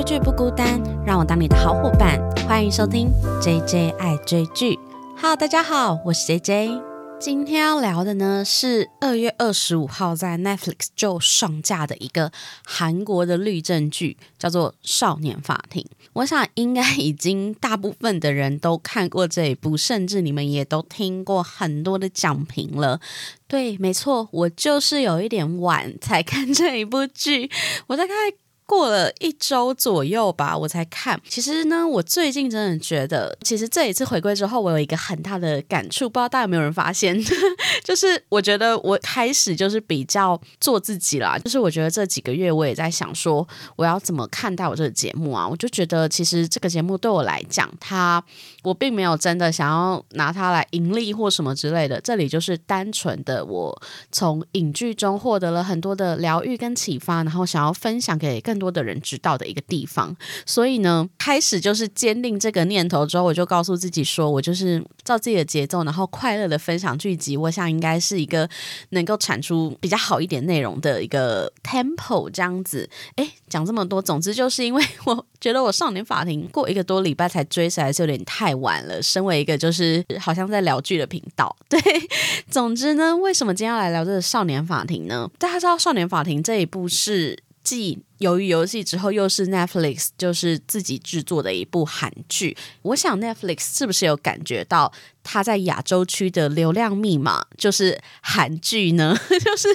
追剧不孤单，让我当你的好伙伴。欢迎收听 J J 爱追剧。Hello，大家好，我是 J J。今天要聊的呢是二月二十五号在 Netflix 就上架的一个韩国的律政剧，叫做《少年法庭》。我想应该已经大部分的人都看过这一部，甚至你们也都听过很多的讲评了。对，没错，我就是有一点晚才看这一部剧，我在看。过了一周左右吧，我才看。其实呢，我最近真的觉得，其实这一次回归之后，我有一个很大的感触，不知道大家有没有人发现？就是我觉得我开始就是比较做自己了。就是我觉得这几个月我也在想说，我要怎么看待我这个节目啊？我就觉得其实这个节目对我来讲，它我并没有真的想要拿它来盈利或什么之类的。这里就是单纯的我从影剧中获得了很多的疗愈跟启发，然后想要分享给更。多的人知道的一个地方，所以呢，开始就是坚定这个念头之后，我就告诉自己说，我就是照自己的节奏，然后快乐的分享剧集。我想应该是一个能够产出比较好一点内容的一个 tempo 这样子。哎，讲这么多，总之就是因为 我觉得我少年法庭过一个多礼拜才追，实在是有点太晚了。身为一个就是好像在聊剧的频道，对，总之呢，为什么今天要来聊这个少年法庭呢？大家知道少年法庭这一部是继。由于游戏之后又是 Netflix 就是自己制作的一部韩剧，我想 Netflix 是不是有感觉到它在亚洲区的流量密码就是韩剧呢？就是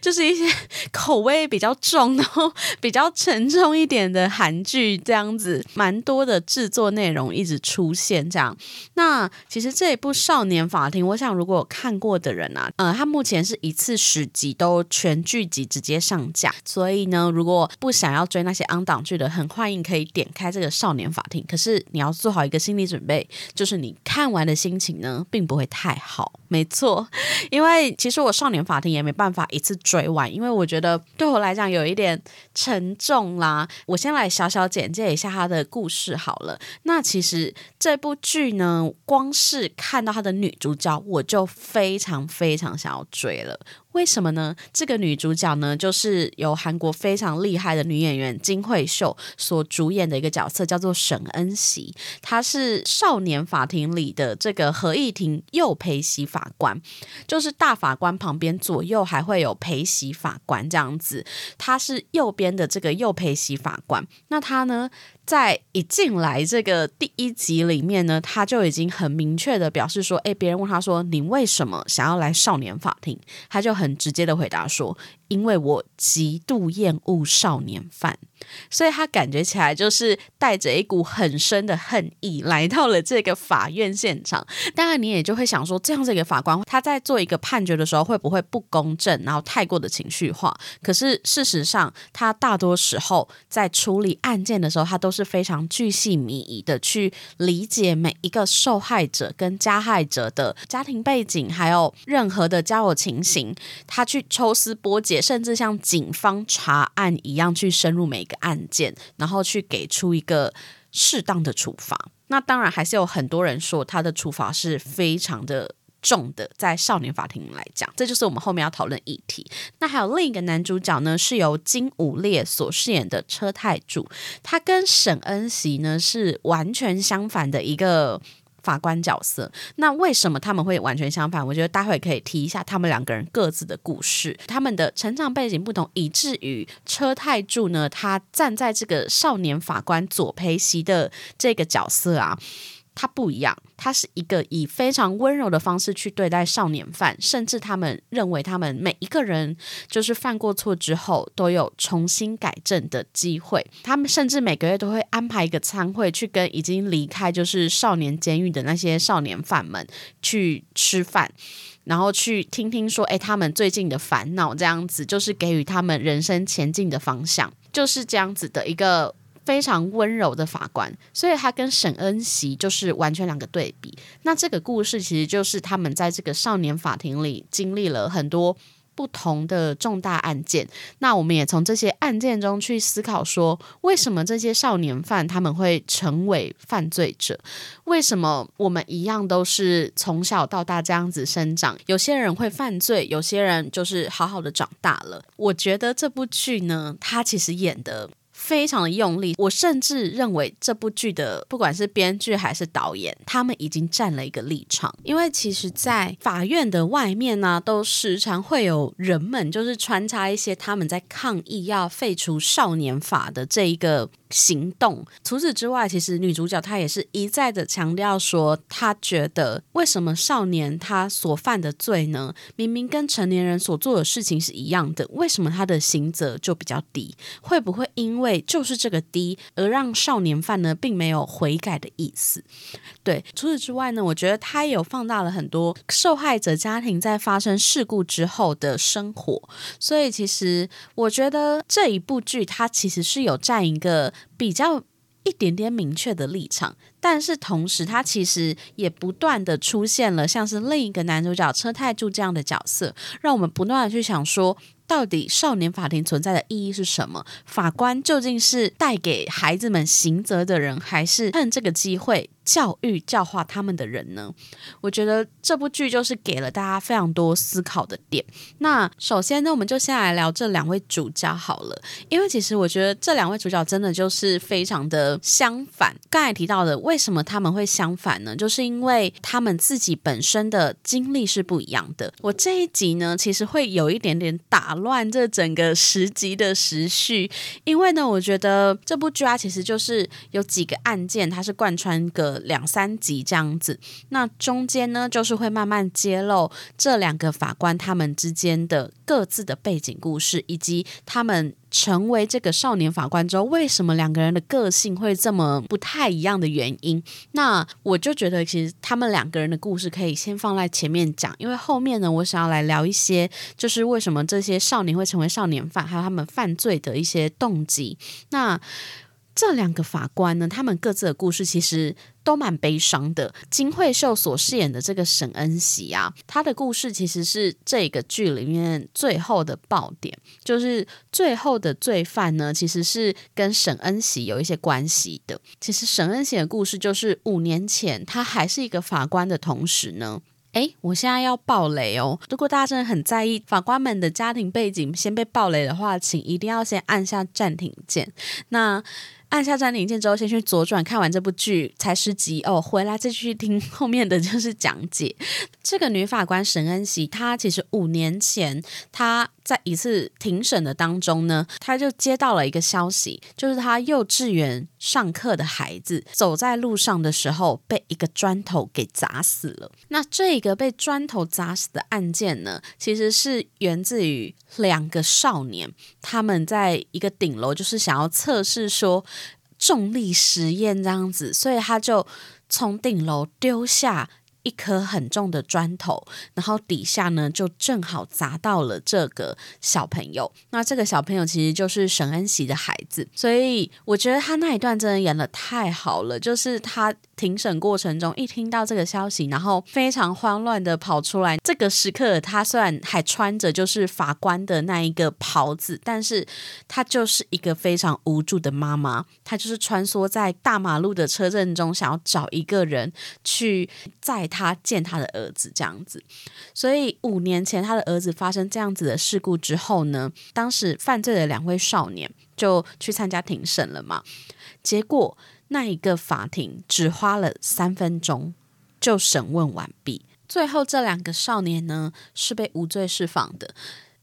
就是一些口味比较重，然后比较沉重一点的韩剧这样子，蛮多的制作内容一直出现这样。那其实这一部《少年法庭》，我想如果有看过的人啊，呃，它目前是一次十集都全剧集直接上架，所以呢，如如果不想要追那些昂档剧的，很欢迎可以点开这个《少年法庭》。可是你要做好一个心理准备，就是你看完的心情呢，并不会太好。没错，因为其实我《少年法庭》也没办法一次追完，因为我觉得对我来讲有一点沉重啦。我先来小小简介一下它的故事好了。那其实这部剧呢，光是看到它的女主角，我就非常非常想要追了。为什么呢？这个女主角呢，就是由韩国非常厉害的女演员金惠秀所主演的一个角色，叫做沈恩熙。她是少年法庭里的这个合议庭右陪席法官，就是大法官旁边左右还会有陪席法官这样子。她是右边的这个右陪席法官。那她呢？在一进来这个第一集里面呢，他就已经很明确的表示说：“哎，别人问他说你为什么想要来少年法庭？”他就很直接的回答说。因为我极度厌恶少年犯，所以他感觉起来就是带着一股很深的恨意来到了这个法院现场。当然，你也就会想说，这样子一个法官他在做一个判决的时候，会不会不公正，然后太过的情绪化？可是事实上，他大多时候在处理案件的时候，他都是非常巨细靡遗的去理解每一个受害者跟加害者的家庭背景，还有任何的交友情形，他去抽丝剥茧。甚至像警方查案一样去深入每个案件，然后去给出一个适当的处罚。那当然还是有很多人说他的处罚是非常的重的，在少年法庭来讲，这就是我们后面要讨论议题。那还有另一个男主角呢，是由金武烈所饰演的车太柱，他跟沈恩熙呢是完全相反的一个。法官角色，那为什么他们会完全相反？我觉得待会可以提一下他们两个人各自的故事，他们的成长背景不同，以至于车太柱呢，他站在这个少年法官左培熙的这个角色啊。他不一样，他是一个以非常温柔的方式去对待少年犯，甚至他们认为他们每一个人就是犯过错之后都有重新改正的机会。他们甚至每个月都会安排一个餐会，去跟已经离开就是少年监狱的那些少年犯们去吃饭，然后去听听说，哎，他们最近的烦恼，这样子就是给予他们人生前进的方向，就是这样子的一个。非常温柔的法官，所以他跟沈恩熙就是完全两个对比。那这个故事其实就是他们在这个少年法庭里经历了很多不同的重大案件。那我们也从这些案件中去思考，说为什么这些少年犯他们会成为犯罪者？为什么我们一样都是从小到大这样子生长？有些人会犯罪，有些人就是好好的长大了。我觉得这部剧呢，它其实演的。非常的用力。我甚至认为这部剧的不管是编剧还是导演，他们已经站了一个立场，因为其实，在法院的外面呢，都时常会有人们就是穿插一些他们在抗议要废除少年法的这一个。行动。除此之外，其实女主角她也是一再的强调说，她觉得为什么少年他所犯的罪呢？明明跟成年人所做的事情是一样的，为什么他的刑责就比较低？会不会因为就是这个低而让少年犯呢，并没有悔改的意思？对，除此之外呢，我觉得他也有放大了很多受害者家庭在发生事故之后的生活。所以，其实我觉得这一部剧它其实是有占一个。比较一点点明确的立场，但是同时，他其实也不断的出现了像是另一个男主角车太柱这样的角色，让我们不断的去想说。到底少年法庭存在的意义是什么？法官究竟是带给孩子们刑责的人，还是趁这个机会教育教化他们的人呢？我觉得这部剧就是给了大家非常多思考的点。那首先呢，我们就先来聊这两位主角好了，因为其实我觉得这两位主角真的就是非常的相反。刚才提到的，为什么他们会相反呢？就是因为他们自己本身的经历是不一样的。我这一集呢，其实会有一点点打。乱这整个十集的时序，因为呢，我觉得这部剧啊，其实就是有几个案件，它是贯穿个两三集这样子。那中间呢，就是会慢慢揭露这两个法官他们之间的各自的背景故事，以及他们。成为这个少年法官之后，为什么两个人的个性会这么不太一样的原因？那我就觉得，其实他们两个人的故事可以先放在前面讲，因为后面呢，我想要来聊一些，就是为什么这些少年会成为少年犯，还有他们犯罪的一些动机。那这两个法官呢，他们各自的故事其实。都蛮悲伤的。金惠秀所饰演的这个沈恩喜啊，他的故事其实是这个剧里面最后的爆点，就是最后的罪犯呢，其实是跟沈恩喜有一些关系的。其实沈恩喜的故事就是五年前他还是一个法官的同时呢，诶，我现在要爆雷哦！如果大家真的很在意法官们的家庭背景先被爆雷的话，请一定要先按下暂停键。那。按下暂停键之后，先去左转看完这部剧才十集哦，回来再去听后面的就是讲解。这个女法官沈恩熙，她其实五年前她在一次庭审的当中呢，他就接到了一个消息，就是他幼稚园上课的孩子走在路上的时候被一个砖头给砸死了。那这个被砖头砸死的案件呢，其实是源自于两个少年，他们在一个顶楼，就是想要测试说。重力实验这样子，所以他就从顶楼丢下一颗很重的砖头，然后底下呢就正好砸到了这个小朋友。那这个小朋友其实就是沈恩熙的孩子，所以我觉得他那一段真的演的太好了，就是他。庭审过程中，一听到这个消息，然后非常慌乱的跑出来。这个时刻，他虽然还穿着就是法官的那一个袍子，但是他就是一个非常无助的妈妈。他就是穿梭在大马路的车阵中，想要找一个人去在他见他的儿子这样子。所以五年前，他的儿子发生这样子的事故之后呢，当时犯罪的两位少年就去参加庭审了嘛，结果。那一个法庭只花了三分钟就审问完毕，最后这两个少年呢是被无罪释放的。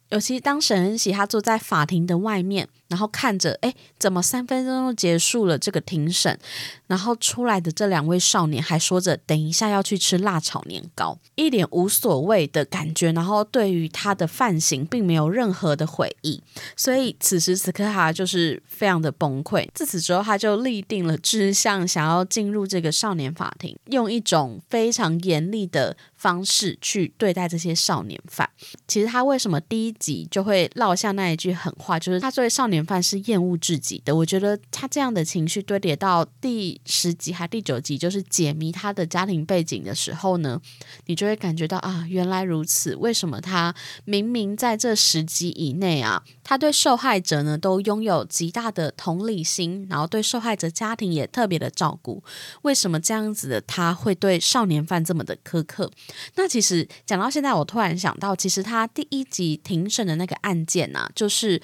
尤其当沈恩喜他坐在法庭的外面，然后看着，哎，怎么三分钟就结束了这个庭审？然后出来的这两位少年还说着等一下要去吃辣炒年糕，一脸无所谓的感觉。然后对于他的犯行并没有任何的悔意，所以此时此刻他就是非常的崩溃。自此之后，他就立定了志向，想要进入这个少年法庭，用一种非常严厉的。方式去对待这些少年犯，其实他为什么第一集就会落下那一句狠话，就是他作为少年犯是厌恶至极的。我觉得他这样的情绪堆叠到第十集还第九集，就是解谜他的家庭背景的时候呢，你就会感觉到啊，原来如此。为什么他明明在这十集以内啊，他对受害者呢都拥有极大的同理心，然后对受害者家庭也特别的照顾，为什么这样子的他会对少年犯这么的苛刻？那其实讲到现在，我突然想到，其实他第一集庭审的那个案件呢，就是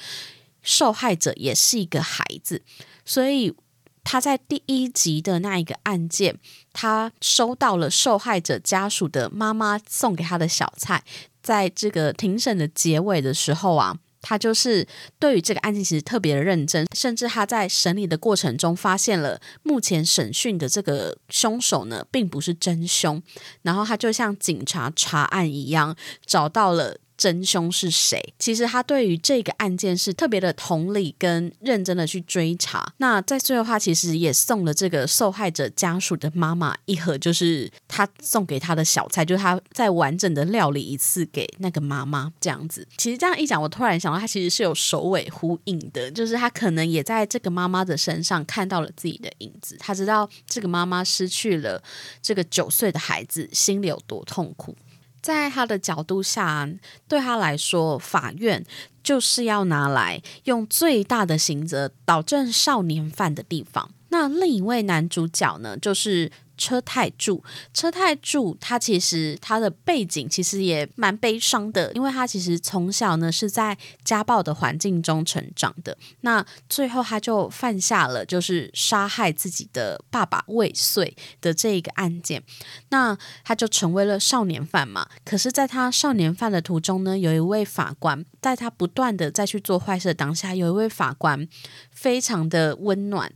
受害者也是一个孩子，所以他在第一集的那一个案件，他收到了受害者家属的妈妈送给他的小菜，在这个庭审的结尾的时候啊。他就是对于这个案件其实特别的认真，甚至他在审理的过程中发现了目前审讯的这个凶手呢，并不是真凶，然后他就像警察查案一样找到了。真凶是谁？其实他对于这个案件是特别的同理跟认真的去追查。那在最后，他其实也送了这个受害者家属的妈妈一盒，就是他送给他的小菜，就是他再完整的料理一次给那个妈妈这样子。其实这样一讲，我突然想到，他其实是有首尾呼应的，就是他可能也在这个妈妈的身上看到了自己的影子。他知道这个妈妈失去了这个九岁的孩子，心里有多痛苦。在他的角度下，对他来说，法院就是要拿来用最大的刑责导正少年犯的地方。那另一位男主角呢，就是。车太柱，车太柱，他其实他的背景其实也蛮悲伤的，因为他其实从小呢是在家暴的环境中成长的。那最后他就犯下了就是杀害自己的爸爸未遂的这一个案件，那他就成为了少年犯嘛。可是，在他少年犯的途中呢，有一位法官在他不断的再去做坏事的当下，有一位法官非常的温暖。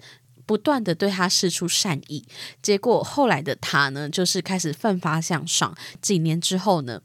不断的对他施出善意，结果后来的他呢，就是开始奋发向上。几年之后呢，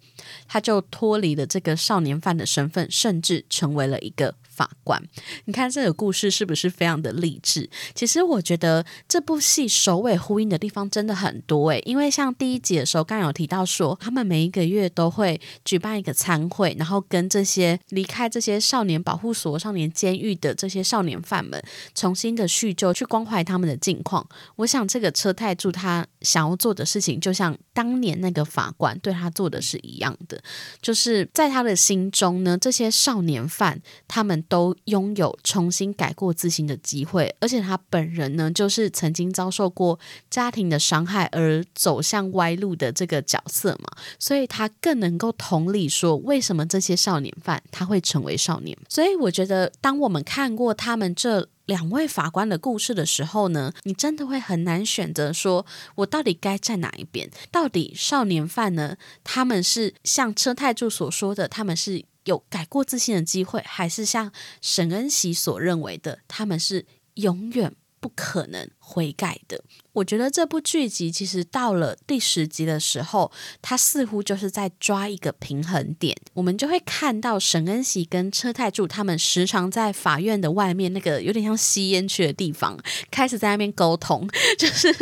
他就脱离了这个少年犯的身份，甚至成为了一个。法官，你看这个故事是不是非常的励志？其实我觉得这部戏首尾呼应的地方真的很多诶，因为像第一集的时候，刚有提到说，他们每一个月都会举办一个餐会，然后跟这些离开这些少年保护所、少年监狱的这些少年犯们，重新的叙旧，去关怀他们的境况。我想这个车太柱他想要做的事情，就像当年那个法官对他做的是一样的，就是在他的心中呢，这些少年犯他们。都拥有重新改过自新的机会，而且他本人呢，就是曾经遭受过家庭的伤害而走向歪路的这个角色嘛，所以他更能够同理说，为什么这些少年犯他会成为少年。所以我觉得，当我们看过他们这两位法官的故事的时候呢，你真的会很难选择说，我到底该站哪一边？到底少年犯呢？他们是像车太柱所说的，他们是。有改过自新的机会，还是像沈恩熙所认为的，他们是永远不可能悔改的？我觉得这部剧集其实到了第十集的时候，它似乎就是在抓一个平衡点。我们就会看到沈恩熙跟车太柱他们时常在法院的外面那个有点像吸烟区的地方，开始在那边沟通，就是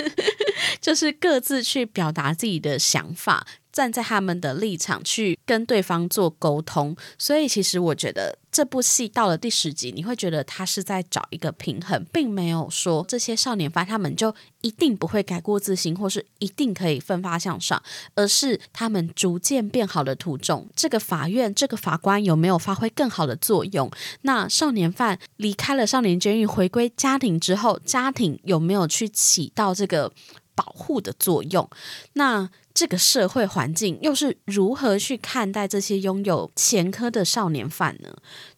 就是各自去表达自己的想法。站在他们的立场去跟对方做沟通，所以其实我觉得这部戏到了第十集，你会觉得他是在找一个平衡，并没有说这些少年犯他们就一定不会改过自新，或是一定可以奋发向上，而是他们逐渐变好的途中，这个法院这个法官有没有发挥更好的作用？那少年犯离开了少年监狱，回归家庭之后，家庭有没有去起到这个保护的作用？那？这个社会环境又是如何去看待这些拥有前科的少年犯呢？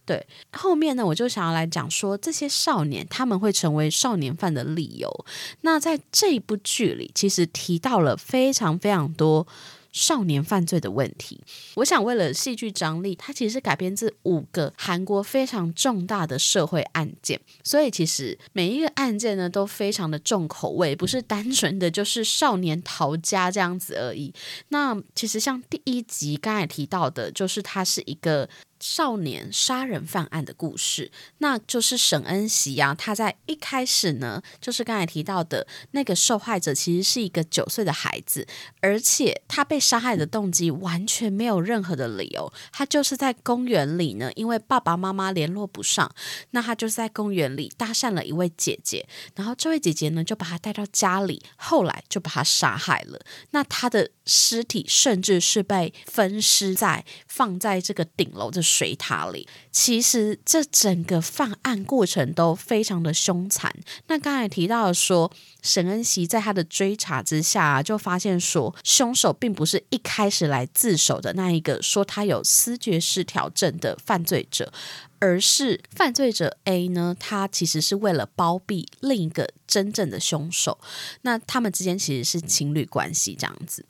对，后面呢，我就想要来讲说这些少年他们会成为少年犯的理由。那在这一部剧里，其实提到了非常非常多。少年犯罪的问题，我想为了戏剧张力，它其实改编自五个韩国非常重大的社会案件，所以其实每一个案件呢都非常的重口味，不是单纯的就是少年逃家这样子而已。那其实像第一集刚才提到的，就是它是一个。少年杀人犯案的故事，那就是沈恩熙啊。他在一开始呢，就是刚才提到的那个受害者，其实是一个九岁的孩子，而且他被杀害的动机完全没有任何的理由。他就是在公园里呢，因为爸爸妈妈联络不上，那他就是在公园里搭讪了一位姐姐，然后这位姐姐呢就把他带到家里，后来就把他杀害了。那他的尸体甚至是被分尸在放在这个顶楼的。水塔里，其实这整个犯案过程都非常的凶残。那刚才提到说，沈恩熙在他的追查之下，就发现说，凶手并不是一开始来自首的那一个说他有思觉失调症的犯罪者，而是犯罪者 A 呢，他其实是为了包庇另一个真正的凶手，那他们之间其实是情侣关系这样子，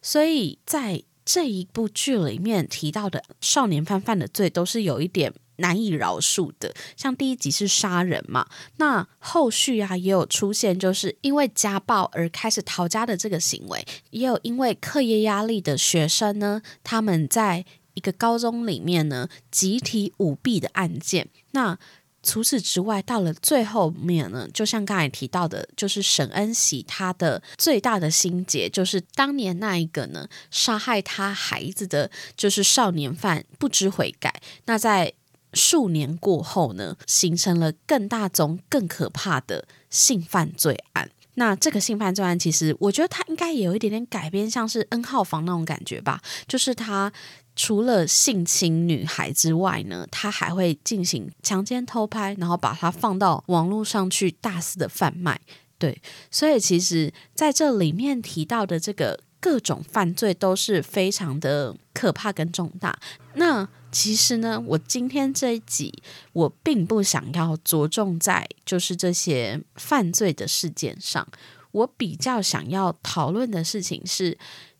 所以在这一部剧里面提到的少年犯犯的罪都是有一点难以饶恕的，像第一集是杀人嘛，那后续啊也有出现，就是因为家暴而开始逃家的这个行为，也有因为课业压力的学生呢，他们在。一个高中里面呢，集体舞弊的案件。那除此之外，到了最后面呢，就像刚才提到的，就是沈恩喜他的最大的心结，就是当年那一个呢，杀害他孩子的就是少年犯不知悔改。那在数年过后呢，形成了更大宗、更可怕的性犯罪案。那这个性犯罪案，其实我觉得他应该也有一点点改编，像是 N 号房那种感觉吧，就是他。除了性侵女孩之外呢，他还会进行强奸、偷拍，然后把它放到网络上去大肆的贩卖。对，所以其实在这里面提到的这个各种犯罪都是非常的可怕跟重大。那其实呢，我今天这一集我并不想要着重在就是这些犯罪的事件上，我比较想要讨论的事情是。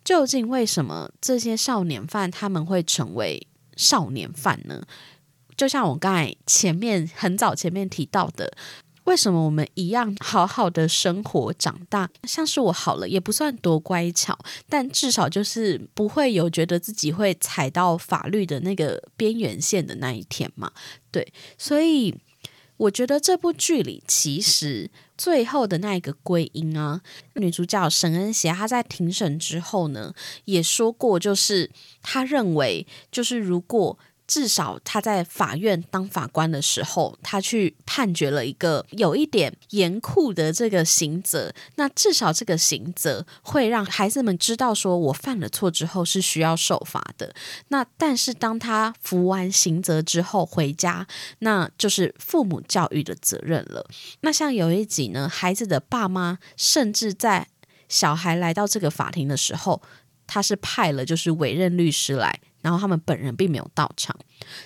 究竟为什么这些少年犯他们会成为少年犯呢？就像我刚才前面很早前面提到的，为什么我们一样好好的生活长大，像是我好了也不算多乖巧，但至少就是不会有觉得自己会踩到法律的那个边缘线的那一天嘛？对，所以。我觉得这部剧里，其实最后的那一个归因啊，女主角沈恩邪，她在庭审之后呢，也说过，就是她认为，就是如果。至少他在法院当法官的时候，他去判决了一个有一点严酷的这个刑责。那至少这个刑责会让孩子们知道，说我犯了错之后是需要受罚的。那但是当他服完刑责之后回家，那就是父母教育的责任了。那像有一集呢，孩子的爸妈甚至在小孩来到这个法庭的时候，他是派了就是委任律师来。然后他们本人并没有到场，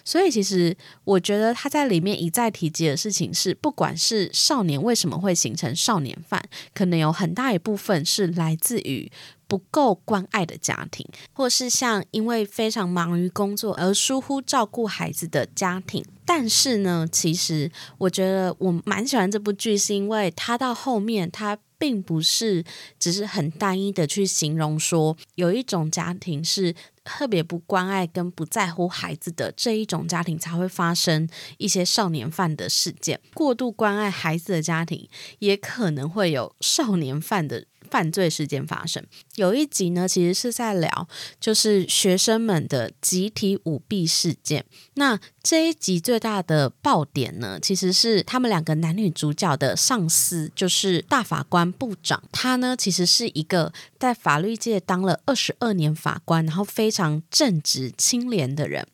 所以其实我觉得他在里面一再提及的事情是，不管是少年为什么会形成少年犯，可能有很大一部分是来自于不够关爱的家庭，或是像因为非常忙于工作而疏忽照顾孩子的家庭。但是呢，其实我觉得我蛮喜欢这部剧，是因为它到后面它。并不是只是很单一的去形容说有一种家庭是特别不关爱跟不在乎孩子的这一种家庭才会发生一些少年犯的事件，过度关爱孩子的家庭也可能会有少年犯的。犯罪事件发生，有一集呢，其实是在聊就是学生们的集体舞弊事件。那这一集最大的爆点呢，其实是他们两个男女主角的上司，就是大法官部长。他呢，其实是一个在法律界当了二十二年法官，然后非常正直清廉的人。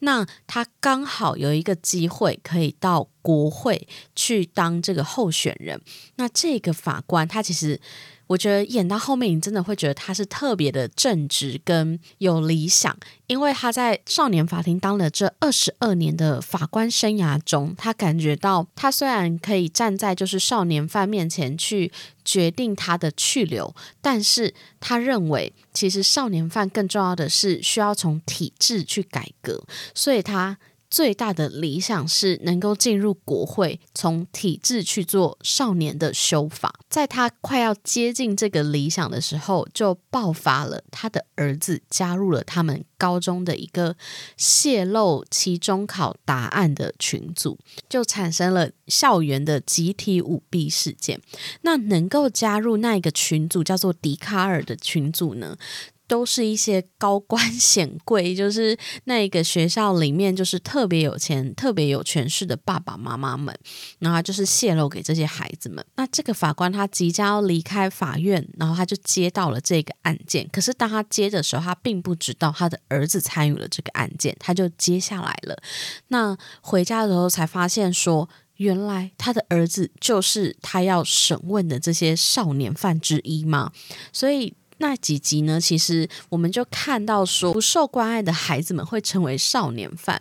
那他刚好有一个机会可以到国会去当这个候选人。那这个法官他其实。我觉得演到后面，你真的会觉得他是特别的正直跟有理想，因为他在少年法庭当了这二十二年的法官生涯中，他感觉到他虽然可以站在就是少年犯面前去决定他的去留，但是他认为其实少年犯更重要的是需要从体制去改革，所以他。最大的理想是能够进入国会，从体制去做少年的修法。在他快要接近这个理想的时候，就爆发了他的儿子加入了他们高中的一个泄露期中考答案的群组，就产生了校园的集体舞弊事件。那能够加入那一个群组叫做迪卡尔的群组呢？都是一些高官 显贵，就是那一个学校里面就是特别有钱、特别有权势的爸爸妈妈们，然后就是泄露给这些孩子们。那这个法官他即将要离开法院，然后他就接到了这个案件。可是当他接的时候，他并不知道他的儿子参与了这个案件，他就接下来了。那回家的时候才发现说，原来他的儿子就是他要审问的这些少年犯之一嘛，所以。那几集呢，其实我们就看到说，不受关爱的孩子们会成为少年犯。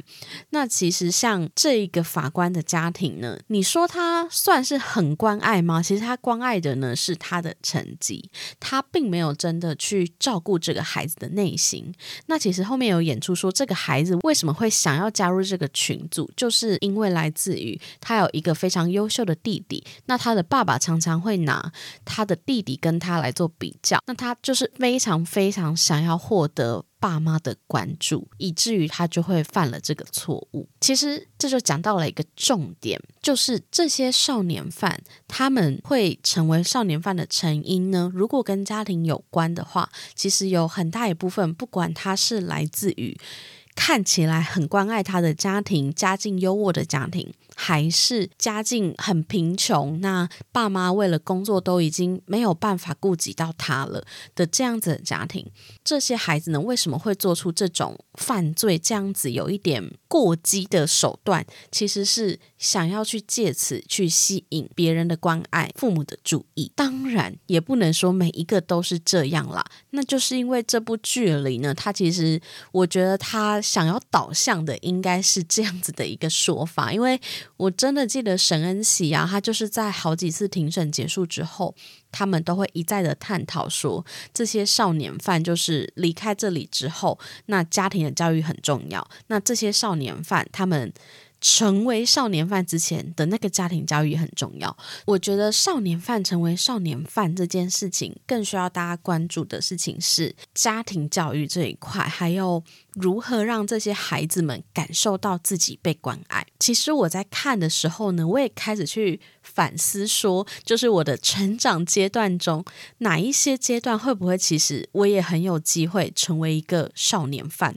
那其实像这一个法官的家庭呢，你说他算是很关爱吗？其实他关爱的呢是他的成绩，他并没有真的去照顾这个孩子的内心。那其实后面有演出说，这个孩子为什么会想要加入这个群组，就是因为来自于他有一个非常优秀的弟弟，那他的爸爸常常会拿他的弟弟跟他来做比较，那他就是非常非常想要获得。爸妈的关注，以至于他就会犯了这个错误。其实这就讲到了一个重点，就是这些少年犯他们会成为少年犯的成因呢？如果跟家庭有关的话，其实有很大一部分，不管他是来自于看起来很关爱他的家庭，家境优渥的家庭。还是家境很贫穷，那爸妈为了工作都已经没有办法顾及到他了的这样子的家庭，这些孩子呢为什么会做出这种犯罪？这样子有一点过激的手段，其实是想要去借此去吸引别人的关爱、父母的注意。当然，也不能说每一个都是这样啦。那就是因为这部剧里呢，他其实我觉得他想要导向的应该是这样子的一个说法，因为。我真的记得沈恩喜啊，他就是在好几次庭审结束之后，他们都会一再的探讨说，这些少年犯就是离开这里之后，那家庭的教育很重要。那这些少年犯他们。成为少年犯之前的那个家庭教育很重要。我觉得少年犯成为少年犯这件事情，更需要大家关注的事情是家庭教育这一块，还有如何让这些孩子们感受到自己被关爱。其实我在看的时候呢，我也开始去反思，说就是我的成长阶段中，哪一些阶段会不会其实我也很有机会成为一个少年犯。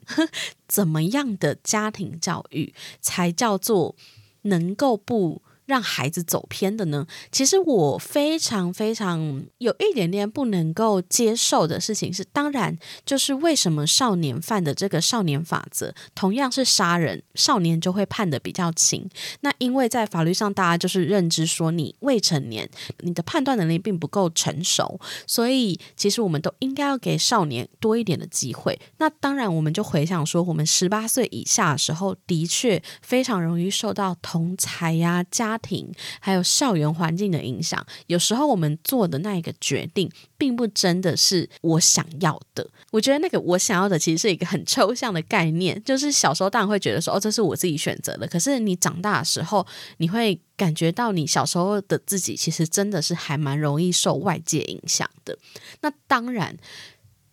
怎么样的家庭教育才叫做能够不？让孩子走偏的呢？其实我非常非常有一点点不能够接受的事情是，当然就是为什么少年犯的这个少年法则同样是杀人，少年就会判的比较轻。那因为在法律上，大家就是认知说你未成年，你的判断能力并不够成熟，所以其实我们都应该要给少年多一点的机会。那当然，我们就回想说，我们十八岁以下的时候，的确非常容易受到同才呀家。庭还有校园环境的影响，有时候我们做的那一个决定，并不真的是我想要的。我觉得那个我想要的，其实是一个很抽象的概念。就是小时候当然会觉得说，哦，这是我自己选择的。可是你长大的时候，你会感觉到你小时候的自己，其实真的是还蛮容易受外界影响的。那当然，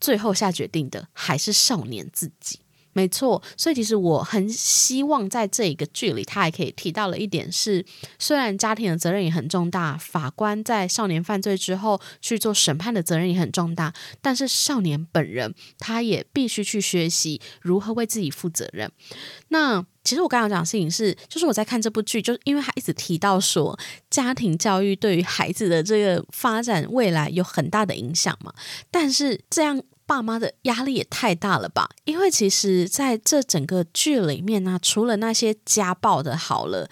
最后下决定的还是少年自己。没错，所以其实我很希望在这一个剧里，他还可以提到了一点是，虽然家庭的责任也很重大，法官在少年犯罪之后去做审判的责任也很重大，但是少年本人他也必须去学习如何为自己负责任。那其实我刚刚讲的事情是，就是我在看这部剧，就是因为他一直提到说，家庭教育对于孩子的这个发展未来有很大的影响嘛，但是这样。爸妈的压力也太大了吧？因为其实在这整个剧里面呢，除了那些家暴的，好了，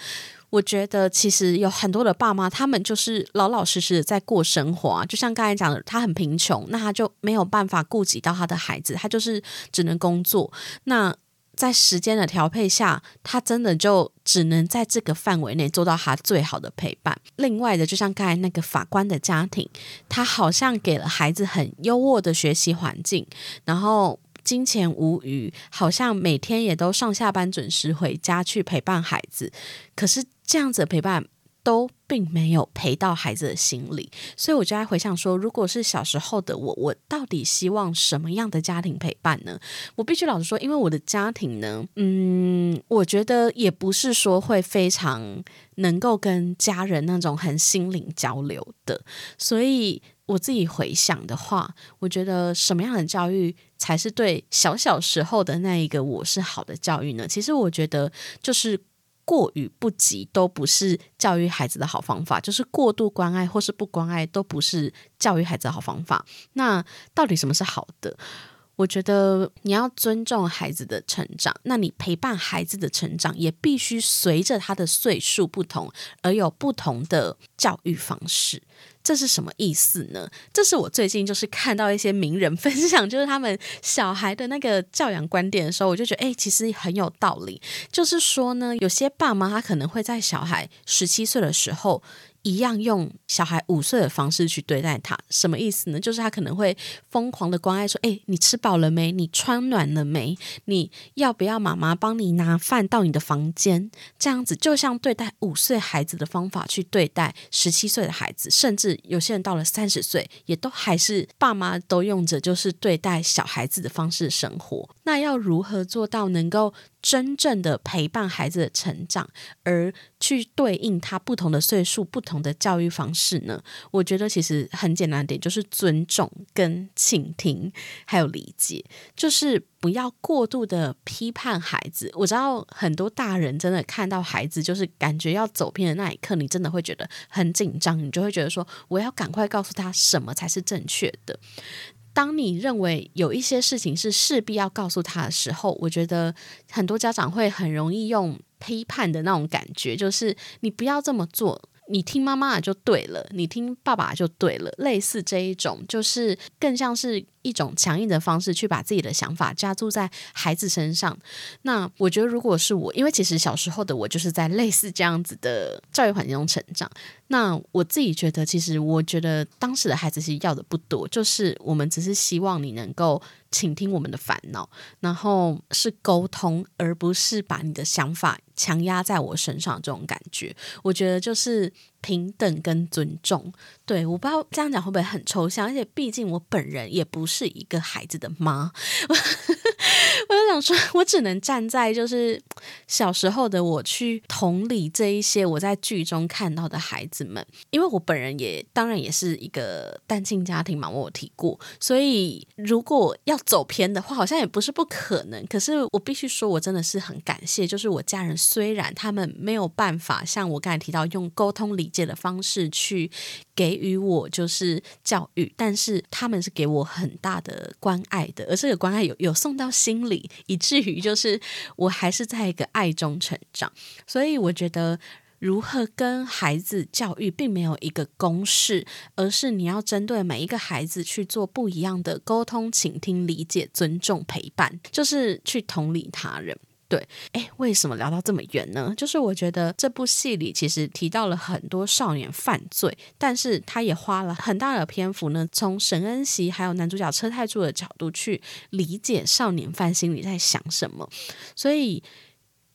我觉得其实有很多的爸妈，他们就是老老实实的在过生活。就像刚才讲的，他很贫穷，那他就没有办法顾及到他的孩子，他就是只能工作。那在时间的调配下，他真的就只能在这个范围内做到他最好的陪伴。另外的，就像刚才那个法官的家庭，他好像给了孩子很优渥的学习环境，然后金钱无余，好像每天也都上下班准时回家去陪伴孩子。可是这样子陪伴。都并没有陪到孩子的心里，所以我就在回想说，如果是小时候的我，我到底希望什么样的家庭陪伴呢？我必须老实说，因为我的家庭呢，嗯，我觉得也不是说会非常能够跟家人那种很心灵交流的，所以我自己回想的话，我觉得什么样的教育才是对小小时候的那一个我是好的教育呢？其实我觉得就是。过与不及都不是教育孩子的好方法，就是过度关爱或是不关爱都不是教育孩子的好方法。那到底什么是好的？我觉得你要尊重孩子的成长，那你陪伴孩子的成长也必须随着他的岁数不同而有不同的教育方式。这是什么意思呢？这是我最近就是看到一些名人 分享，就是他们小孩的那个教养观点的时候，我就觉得，哎，其实很有道理。就是说呢，有些爸妈他可能会在小孩十七岁的时候。一样用小孩五岁的方式去对待他，什么意思呢？就是他可能会疯狂的关爱，说：“哎，你吃饱了没？你穿暖了没？你要不要妈妈帮你拿饭到你的房间？”这样子就像对待五岁孩子的方法去对待十七岁的孩子，甚至有些人到了三十岁，也都还是爸妈都用着就是对待小孩子的方式生活。那要如何做到能够？真正的陪伴孩子的成长，而去对应他不同的岁数、不同的教育方式呢？我觉得其实很简单点，就是尊重、跟倾听，还有理解，就是不要过度的批判孩子。我知道很多大人真的看到孩子就是感觉要走偏的那一刻，你真的会觉得很紧张，你就会觉得说，我要赶快告诉他什么才是正确的。当你认为有一些事情是势必要告诉他的时候，我觉得很多家长会很容易用批判的那种感觉，就是你不要这么做，你听妈妈就对了，你听爸爸就对了，类似这一种，就是更像是。一种强硬的方式去把自己的想法加注在孩子身上。那我觉得，如果是我，因为其实小时候的我就是在类似这样子的教育环境中成长。那我自己觉得，其实我觉得当时的孩子其实要的不多，就是我们只是希望你能够倾听我们的烦恼，然后是沟通，而不是把你的想法强压在我身上。这种感觉，我觉得就是平等跟尊重。对，我不知道这样讲会不会很抽象，而且毕竟我本人也不是。一个孩子的妈，我就想说，我只能站在就是小时候的我去同理这一些我在剧中看到的孩子们，因为我本人也当然也是一个单亲家庭嘛，我有提过，所以如果要走偏的话，好像也不是不可能。可是我必须说，我真的是很感谢，就是我家人虽然他们没有办法像我刚才提到用沟通理解的方式去给予我就是教育，但是他们是给我很。大的关爱的，而这个关爱有有送到心理，以至于就是我还是在一个爱中成长。所以我觉得，如何跟孩子教育，并没有一个公式，而是你要针对每一个孩子去做不一样的沟通、倾听、理解、尊重、陪伴，就是去同理他人。对，哎，为什么聊到这么远呢？就是我觉得这部戏里其实提到了很多少年犯罪，但是他也花了很大的篇幅呢，从沈恩熙还有男主角车太柱的角度去理解少年犯心里在想什么，所以。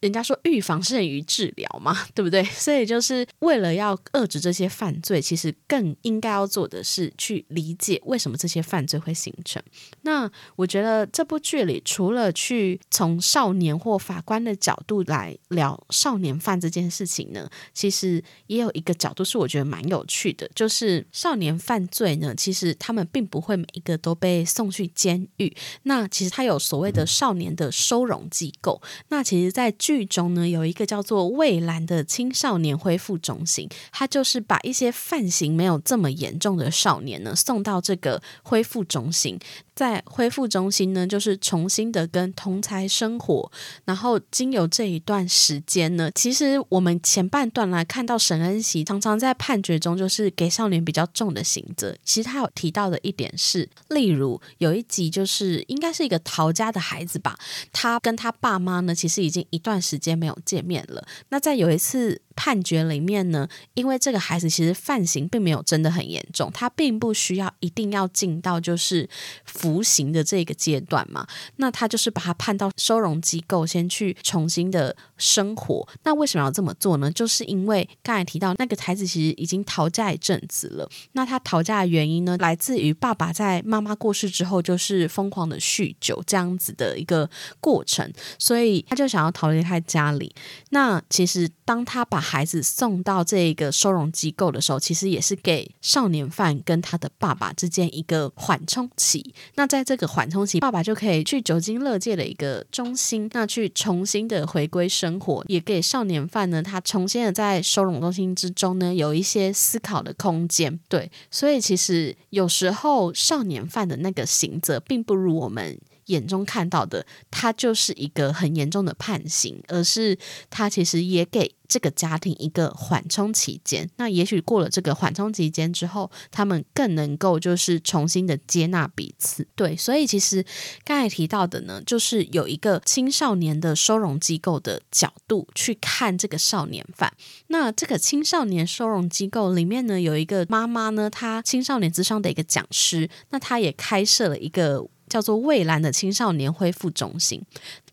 人家说预防胜于治疗嘛，对不对？所以就是为了要遏制这些犯罪，其实更应该要做的是去理解为什么这些犯罪会形成。那我觉得这部剧里，除了去从少年或法官的角度来聊少年犯这件事情呢，其实也有一个角度是我觉得蛮有趣的，就是少年犯罪呢，其实他们并不会每一个都被送去监狱。那其实他有所谓的少年的收容机构。那其实，在剧中呢，有一个叫做蔚蓝的青少年恢复中心，它就是把一些犯行没有这么严重的少年呢送到这个恢复中心。在恢复中心呢，就是重新的跟同才生活，然后经由这一段时间呢，其实我们前半段来看到沈恩熙常常在判决中就是给少年比较重的刑责。其实他有提到的一点是，例如有一集就是应该是一个逃家的孩子吧，他跟他爸妈呢其实已经一段时间没有见面了。那在有一次。判决里面呢，因为这个孩子其实犯行并没有真的很严重，他并不需要一定要进到就是服刑的这个阶段嘛。那他就是把他判到收容机构，先去重新的生活。那为什么要这么做呢？就是因为刚才提到那个孩子其实已经逃债一阵子了。那他逃债的原因呢，来自于爸爸在妈妈过世之后就是疯狂的酗酒这样子的一个过程，所以他就想要逃离开家里。那其实当他把孩子送到这个收容机构的时候，其实也是给少年犯跟他的爸爸之间一个缓冲期。那在这个缓冲期，爸爸就可以去酒精乐界的一个中心，那去重新的回归生活，也给少年犯呢，他重新的在收容中心之中呢，有一些思考的空间。对，所以其实有时候少年犯的那个刑责，并不如我们。眼中看到的，他就是一个很严重的判刑，而是他其实也给这个家庭一个缓冲期间。那也许过了这个缓冲期间之后，他们更能够就是重新的接纳彼此。对，所以其实刚才提到的呢，就是有一个青少年的收容机构的角度去看这个少年犯。那这个青少年收容机构里面呢，有一个妈妈呢，她青少年智商的一个讲师，那她也开设了一个。叫做蔚蓝的青少年恢复中心。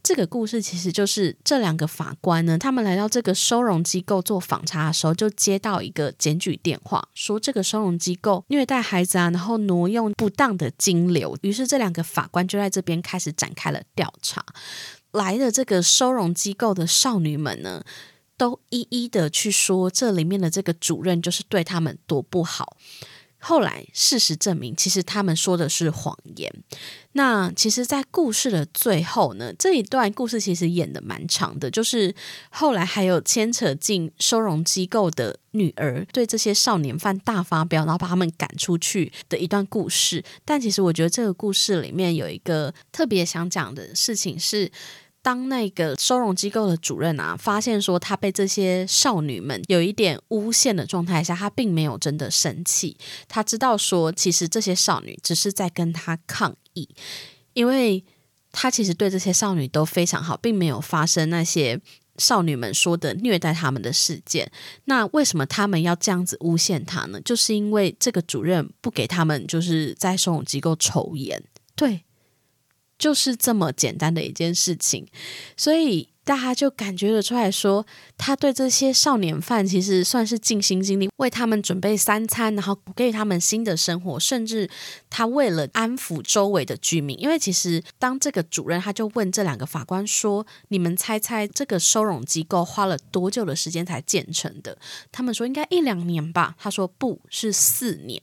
这个故事其实就是这两个法官呢，他们来到这个收容机构做访查的时候，就接到一个检举电话，说这个收容机构虐待孩子啊，然后挪用不当的金流。于是这两个法官就在这边开始展开了调查。来的这个收容机构的少女们呢，都一一的去说这里面的这个主任就是对他们多不好。后来事实证明，其实他们说的是谎言。那其实，在故事的最后呢，这一段故事其实演的蛮长的，就是后来还有牵扯进收容机构的女儿对这些少年犯大发飙，然后把他们赶出去的一段故事。但其实我觉得这个故事里面有一个特别想讲的事情是。当那个收容机构的主任啊，发现说他被这些少女们有一点诬陷的状态下，他并没有真的生气。他知道说，其实这些少女只是在跟他抗议，因为他其实对这些少女都非常好，并没有发生那些少女们说的虐待他们的事件。那为什么他们要这样子诬陷他呢？就是因为这个主任不给他们就是在收容机构抽烟，对。就是这么简单的一件事情，所以。大家就感觉得出来说，他对这些少年犯其实算是尽心尽力，为他们准备三餐，然后给予他们新的生活，甚至他为了安抚周围的居民，因为其实当这个主任他就问这两个法官说：“你们猜猜这个收容机构花了多久的时间才建成的？”他们说应该一两年吧。他说不是四年。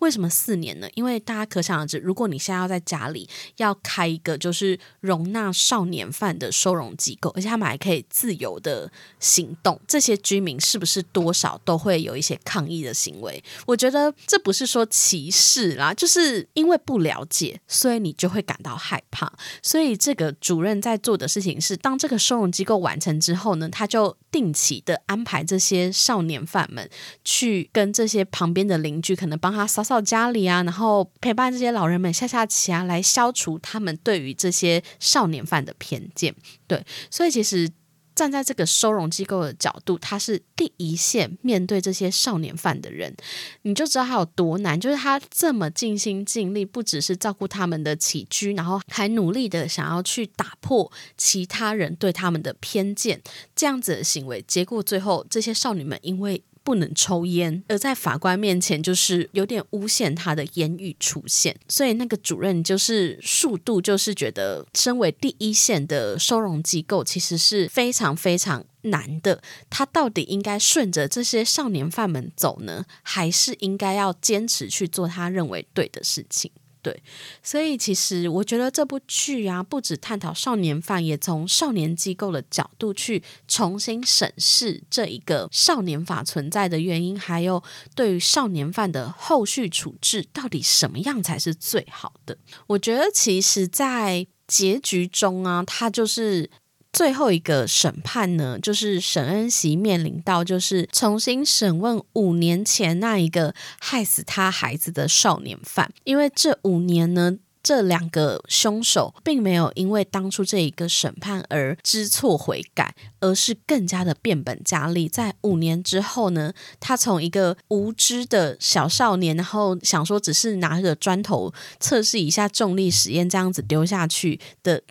为什么四年呢？因为大家可想而知，如果你现在要在家里要开一个就是容纳少年犯的收容机构，而且他们还可以自由的行动，这些居民是不是多少都会有一些抗议的行为？我觉得这不是说歧视啦，就是因为不了解，所以你就会感到害怕。所以这个主任在做的事情是，当这个收容机构完成之后呢，他就定期的安排这些少年犯们去跟这些旁边的邻居，可能帮他扫扫家里啊，然后陪伴这些老人们下下棋啊，来消除他们对于这些少年犯的偏见。对，所以其实站在这个收容机构的角度，他是第一线面对这些少年犯的人，你就知道他有多难。就是他这么尽心尽力，不只是照顾他们的起居，然后还努力的想要去打破其他人对他们的偏见，这样子的行为，结果最后这些少女们因为。不能抽烟，而在法官面前就是有点诬陷他的言语出现，所以那个主任就是速度，就是觉得身为第一线的收容机构，其实是非常非常难的。他到底应该顺着这些少年犯们走呢，还是应该要坚持去做他认为对的事情？对，所以其实我觉得这部剧啊，不止探讨少年犯，也从少年机构的角度去重新审视这一个少年法存在的原因，还有对于少年犯的后续处置，到底什么样才是最好的？我觉得其实，在结局中啊，他就是。最后一个审判呢，就是沈恩熙面临到就是重新审问五年前那一个害死他孩子的少年犯，因为这五年呢，这两个凶手并没有因为当初这一个审判而知错悔改，而是更加的变本加厉。在五年之后呢，他从一个无知的小少年，然后想说只是拿个砖头测试一下重力实验这样子丢下去的。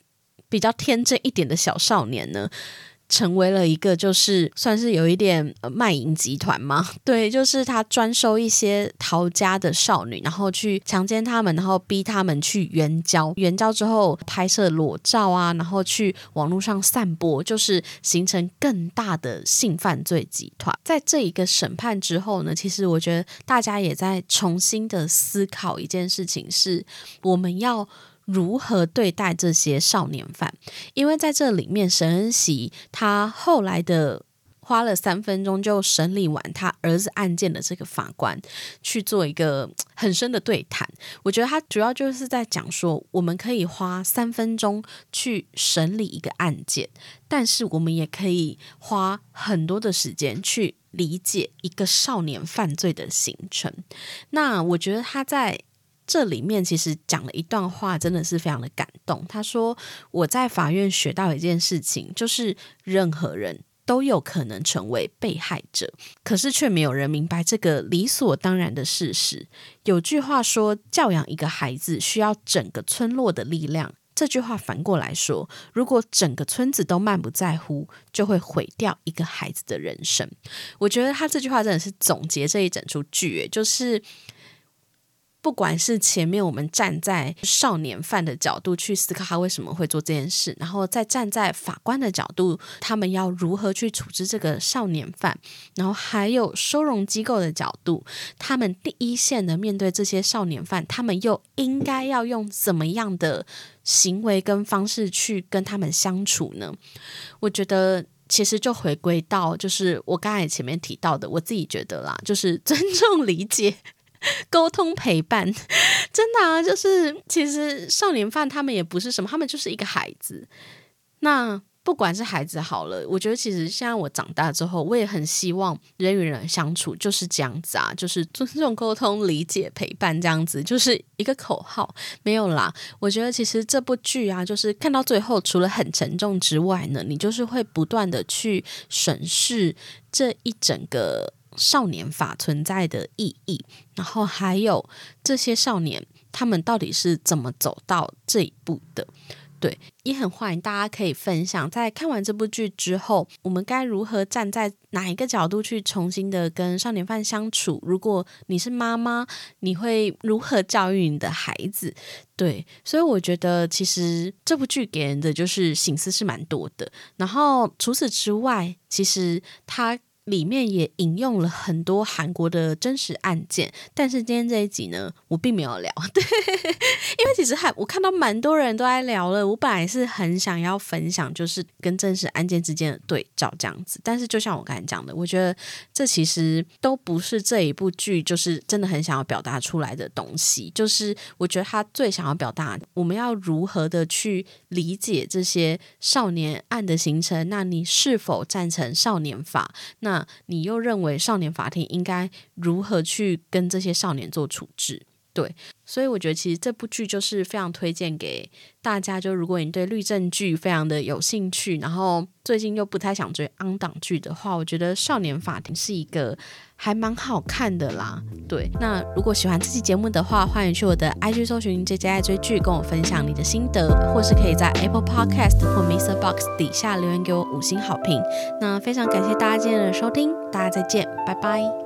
比较天真一点的小少年呢，成为了一个就是算是有一点卖淫集团吗？对，就是他专收一些逃家的少女，然后去强奸他们，然后逼他们去援交，援交之后拍摄裸照啊，然后去网络上散播，就是形成更大的性犯罪集团。在这一个审判之后呢，其实我觉得大家也在重新的思考一件事情，是我们要。如何对待这些少年犯？因为在这里面，沈恩喜他后来的花了三分钟就审理完他儿子案件的这个法官去做一个很深的对谈。我觉得他主要就是在讲说，我们可以花三分钟去审理一个案件，但是我们也可以花很多的时间去理解一个少年犯罪的形成。那我觉得他在。这里面其实讲了一段话，真的是非常的感动。他说：“我在法院学到一件事情，就是任何人都有可能成为被害者，可是却没有人明白这个理所当然的事实。有句话说，教养一个孩子需要整个村落的力量。这句话反过来说，如果整个村子都漫不在乎，就会毁掉一个孩子的人生。我觉得他这句话真的是总结这一整出剧，就是。”不管是前面我们站在少年犯的角度去思考他为什么会做这件事，然后再站在法官的角度，他们要如何去处置这个少年犯，然后还有收容机构的角度，他们第一线的面对这些少年犯，他们又应该要用怎么样的行为跟方式去跟他们相处呢？我觉得其实就回归到就是我刚才前面提到的，我自己觉得啦，就是尊重理解。沟通陪伴，真的啊，就是其实少年犯他们也不是什么，他们就是一个孩子。那不管是孩子好了，我觉得其实现在我长大之后，我也很希望人与人相处就是这样子啊，就是尊重、沟通、理解、陪伴这样子，就是一个口号，没有啦。我觉得其实这部剧啊，就是看到最后，除了很沉重之外呢，你就是会不断的去审视这一整个。少年法存在的意义，然后还有这些少年他们到底是怎么走到这一步的？对，也很欢迎大家可以分享，在看完这部剧之后，我们该如何站在哪一个角度去重新的跟少年犯相处？如果你是妈妈，你会如何教育你的孩子？对，所以我觉得其实这部剧给人的就是心思是蛮多的。然后除此之外，其实它。里面也引用了很多韩国的真实案件，但是今天这一集呢，我并没有聊，对，因为其实还我看到蛮多人都在聊了。我本来是很想要分享，就是跟真实案件之间的对照这样子，但是就像我刚才讲的，我觉得这其实都不是这一部剧就是真的很想要表达出来的东西。就是我觉得他最想要表达，我们要如何的去理解这些少年案的形成？那你是否赞成少年法？那你又认为少年法庭应该如何去跟这些少年做处置？对，所以我觉得其实这部剧就是非常推荐给大家。就如果你对律政剧非常的有兴趣，然后最近又不太想追安档剧的话，我觉得少年法庭是一个还蛮好看的啦。对，那如果喜欢这期节目的话，欢迎去我的 IG 搜寻 J J 爱追剧，跟我分享你的心得，或是可以在 Apple Podcast 或 Mr. Box 底下留言给我五星好评。那非常感谢大家今天的收听，大家再见，拜拜。